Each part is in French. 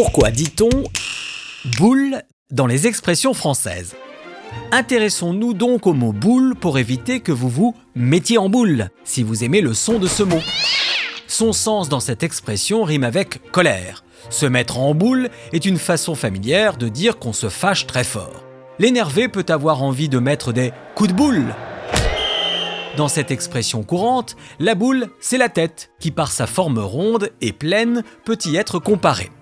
Pourquoi dit-on boule dans les expressions françaises? Intéressons-nous donc au mot boule pour éviter que vous vous mettiez en boule, si vous aimez le son de ce mot. Son sens dans cette expression rime avec colère. Se mettre en boule est une façon familière de dire qu'on se fâche très fort. L'énervé peut avoir envie de mettre des coups de boule. Dans cette expression courante, la boule, c'est la tête, qui par sa forme ronde et pleine peut y être comparée.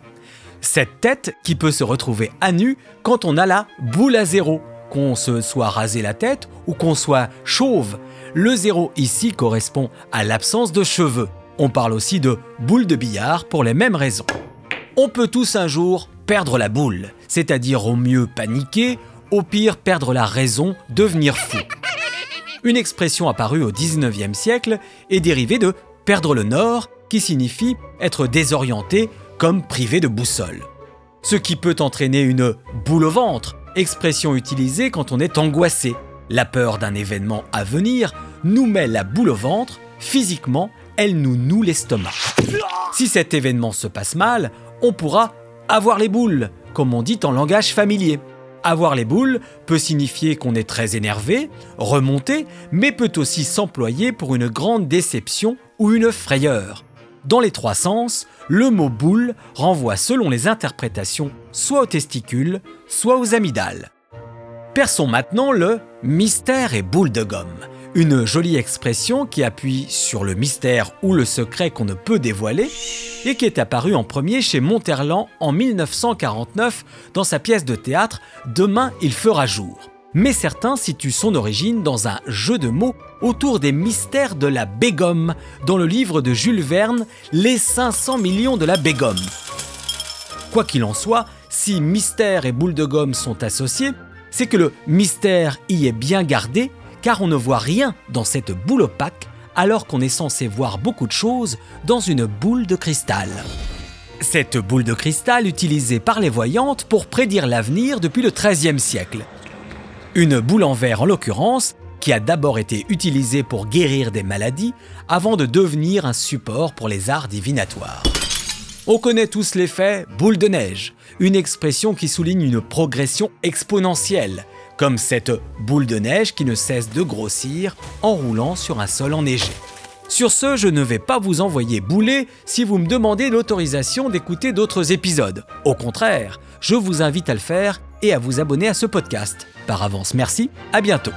Cette tête qui peut se retrouver à nu quand on a la boule à zéro, qu'on se soit rasé la tête ou qu'on soit chauve. Le zéro ici correspond à l'absence de cheveux. On parle aussi de boule de billard pour les mêmes raisons. On peut tous un jour perdre la boule, c'est-à-dire au mieux paniquer, au pire perdre la raison, devenir fou. Une expression apparue au 19e siècle est dérivée de perdre le nord, qui signifie être désorienté comme privé de boussole. Ce qui peut entraîner une boule au ventre, expression utilisée quand on est angoissé. La peur d'un événement à venir nous met la boule au ventre, physiquement, elle nous noue l'estomac. Si cet événement se passe mal, on pourra avoir les boules, comme on dit en langage familier. Avoir les boules peut signifier qu'on est très énervé, remonté, mais peut aussi s'employer pour une grande déception ou une frayeur. Dans les trois sens, le mot boule renvoie selon les interprétations soit aux testicules, soit aux amygdales. Perçons maintenant le mystère et boule de gomme, une jolie expression qui appuie sur le mystère ou le secret qu'on ne peut dévoiler et qui est apparue en premier chez Monterland en 1949 dans sa pièce de théâtre Demain il fera jour mais certains situent son origine dans un jeu de mots autour des mystères de la bégomme, dans le livre de Jules Verne, Les 500 millions de la bégomme. Quoi qu'il en soit, si mystère et boule de gomme sont associés, c'est que le mystère y est bien gardé, car on ne voit rien dans cette boule opaque, alors qu'on est censé voir beaucoup de choses dans une boule de cristal. Cette boule de cristal utilisée par les voyantes pour prédire l'avenir depuis le XIIIe siècle. Une boule en verre en l'occurrence, qui a d'abord été utilisée pour guérir des maladies avant de devenir un support pour les arts divinatoires. On connaît tous l'effet boule de neige, une expression qui souligne une progression exponentielle, comme cette boule de neige qui ne cesse de grossir en roulant sur un sol enneigé. Sur ce, je ne vais pas vous envoyer bouler si vous me demandez l'autorisation d'écouter d'autres épisodes. Au contraire, je vous invite à le faire et à vous abonner à ce podcast. Par avance, merci, à bientôt.